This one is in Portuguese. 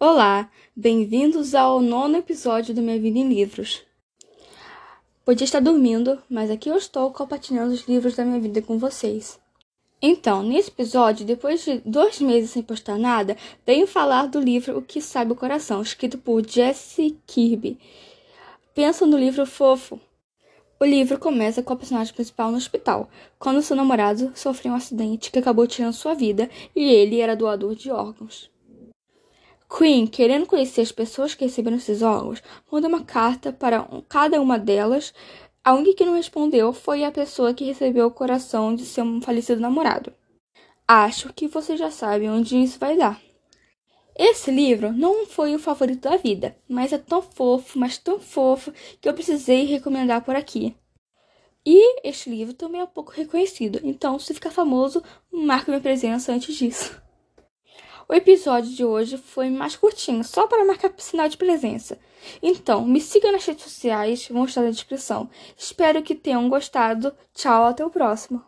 Olá, bem-vindos ao nono episódio do Minha Vida em Livros. Podia estar dormindo, mas aqui eu estou compartilhando os livros da minha vida com vocês. Então, nesse episódio, depois de dois meses sem postar nada, venho falar do livro O que Sabe o Coração, escrito por Jesse Kirby. Pensa no livro fofo. O livro começa com a personagem principal no hospital, quando seu namorado sofreu um acidente que acabou tirando sua vida e ele era doador de órgãos. Queen, querendo conhecer as pessoas que receberam esses órgãos, manda uma carta para cada uma delas. A única que não respondeu foi a pessoa que recebeu o coração de seu falecido namorado. Acho que você já sabe onde isso vai dar. Esse livro não foi o favorito da vida, mas é tão fofo, mas tão fofo, que eu precisei recomendar por aqui. E este livro também é pouco reconhecido, então se ficar famoso, marque minha presença antes disso. O episódio de hoje foi mais curtinho, só para marcar sinal de presença. Então, me siga nas redes sociais, vão estar na descrição. Espero que tenham gostado. Tchau, até o próximo.